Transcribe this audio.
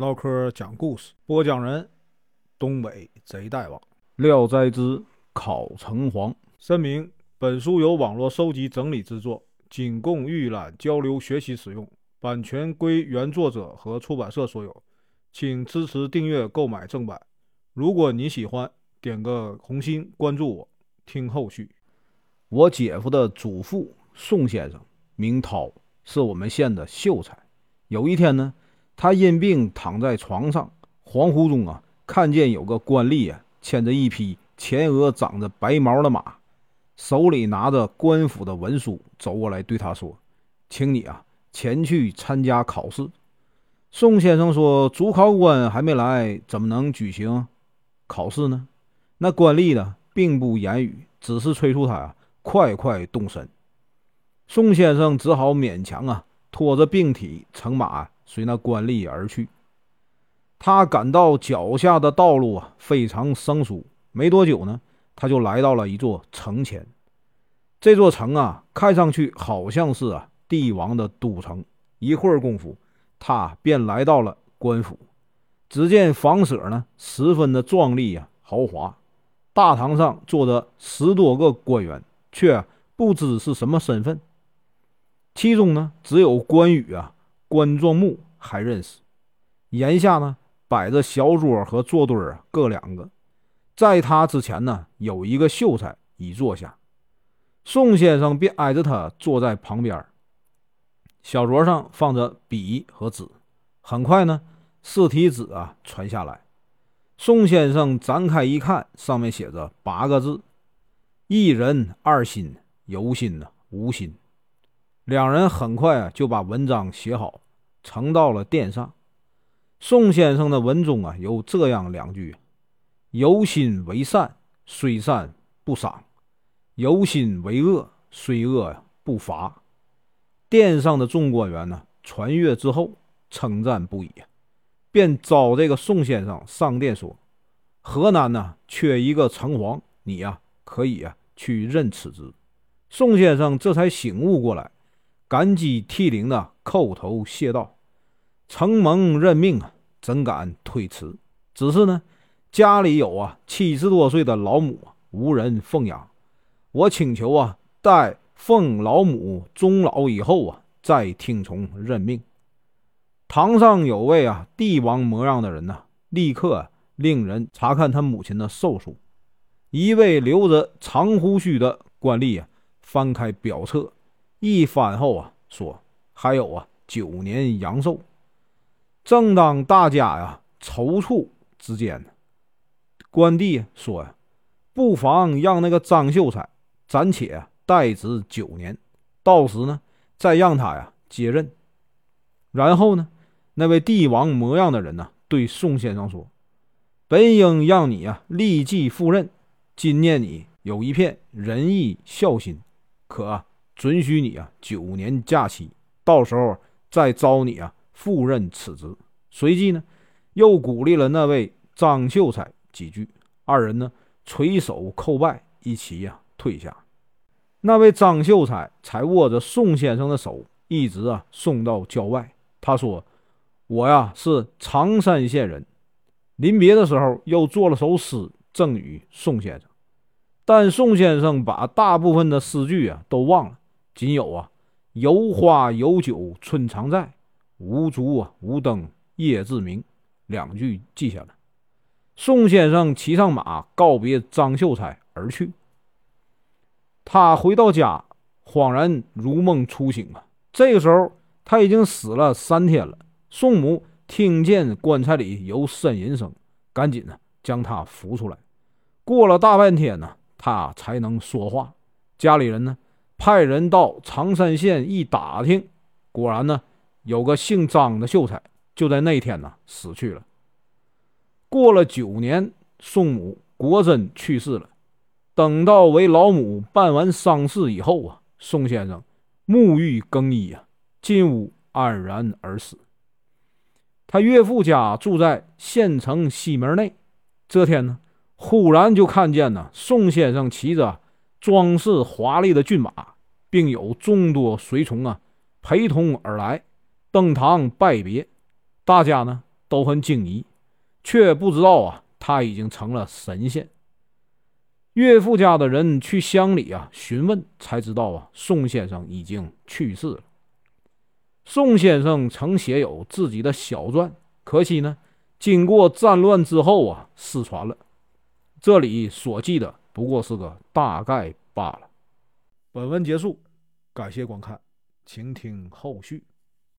唠嗑讲故事，播讲人：东北贼大王。《廖斋之考城隍》声明：本书由网络收集整理制作，仅供预览、交流、学习使用，版权归原作者和出版社所有，请支持订阅、购买正版。如果你喜欢，点个红心，关注我，听后续。我姐夫的祖父宋先生名涛，是我们县的秀才。有一天呢，他因病躺在床上，恍惚中啊，看见有个官吏啊，牵着一匹前额长着白毛的马，手里拿着官府的文书，走过来对他说：“请你啊，前去参加考试。”宋先生说：“主考官还没来，怎么能举行考试呢？”那官吏呢，并不言语，只是催促他呀，快快动身。宋先生只好勉强啊，拖着病体乘马随那官吏而去。他感到脚下的道路啊，非常生疏。没多久呢，他就来到了一座城前。这座城啊，看上去好像是啊帝王的都城。一会儿功夫，他便来到了官府。只见房舍呢，十分的壮丽呀，豪华。大堂上坐着十多个官员，却不知是什么身份。其中呢，只有关羽啊、关壮木还认识。檐下呢，摆着小桌和坐墩儿各两个。在他之前呢，有一个秀才已坐下。宋先生便挨着他坐在旁边。小桌上放着笔和纸。很快呢，试题纸啊传下来。宋先生展开一看，上面写着八个字：“一人二心，有心呢，无心。”两人很快啊就把文章写好，呈到了殿上。宋先生的文中啊有这样两句：“由心为善，虽善不赏；由心为恶，虽恶不罚。”殿上的众官员呢传阅之后，称赞不已。便召这个宋先生上殿说：“河南呢缺一个城隍，你呀可以啊去任此职。”宋先生这才醒悟过来，感激涕零的叩头谢道：“承蒙任命啊，怎敢推辞？只是呢，家里有啊七十多岁的老母，无人奉养，我请求啊，待奉老母终老以后啊，再听从任命。”堂上有位啊帝王模样的人呐，立刻令人查看他母亲的寿数。一位留着长胡须的官吏啊，翻开表册，一翻后啊，说：“还有啊九年阳寿。”正当大家呀踌躇之间呢，关帝说：“呀，不妨让那个张秀才暂且代职九年，到时呢再让他呀接任。”然后呢？那位帝王模样的人呢，对宋先生说：“本应让你啊立即赴任，今念你有一片仁义孝心，可准许你啊九年假期，到时候再招你啊赴任此职。”随即呢，又鼓励了那位张秀才几句，二人呢垂手叩拜，一起呀退下。那位张秀才才握着宋先生的手，一直啊送到郊外。他说。我呀是常山县人，临别的时候又作了首诗赠与宋先生，但宋先生把大部分的诗句啊都忘了，仅有啊“有花有酒春常在，无烛啊无灯夜自明”两句记下了。宋先生骑上马告别张秀才而去。他回到家，恍然如梦初醒啊！这个时候他已经死了三天了。宋母听见棺材里有呻吟声，赶紧呢将他扶出来。过了大半天呢，他才能说话。家里人呢派人到常山县一打听，果然呢有个姓张的秀才就在那天呢死去了。过了九年，宋母果真去世了。等到为老母办完丧事以后啊，宋先生沐浴更衣啊，进屋安然而死。他岳父家住在县城西门内。这天呢，忽然就看见呢，宋先生骑着装饰华丽的骏马，并有众多随从啊陪同而来，登堂拜别。大家呢都很惊疑，却不知道啊，他已经成了神仙。岳父家的人去乡里啊询问，才知道啊，宋先生已经去世了。宋先生曾写有自己的小传，可惜呢，经过战乱之后啊，失传了。这里所记的不过是个大概罢了。本文结束，感谢观看，请听后续。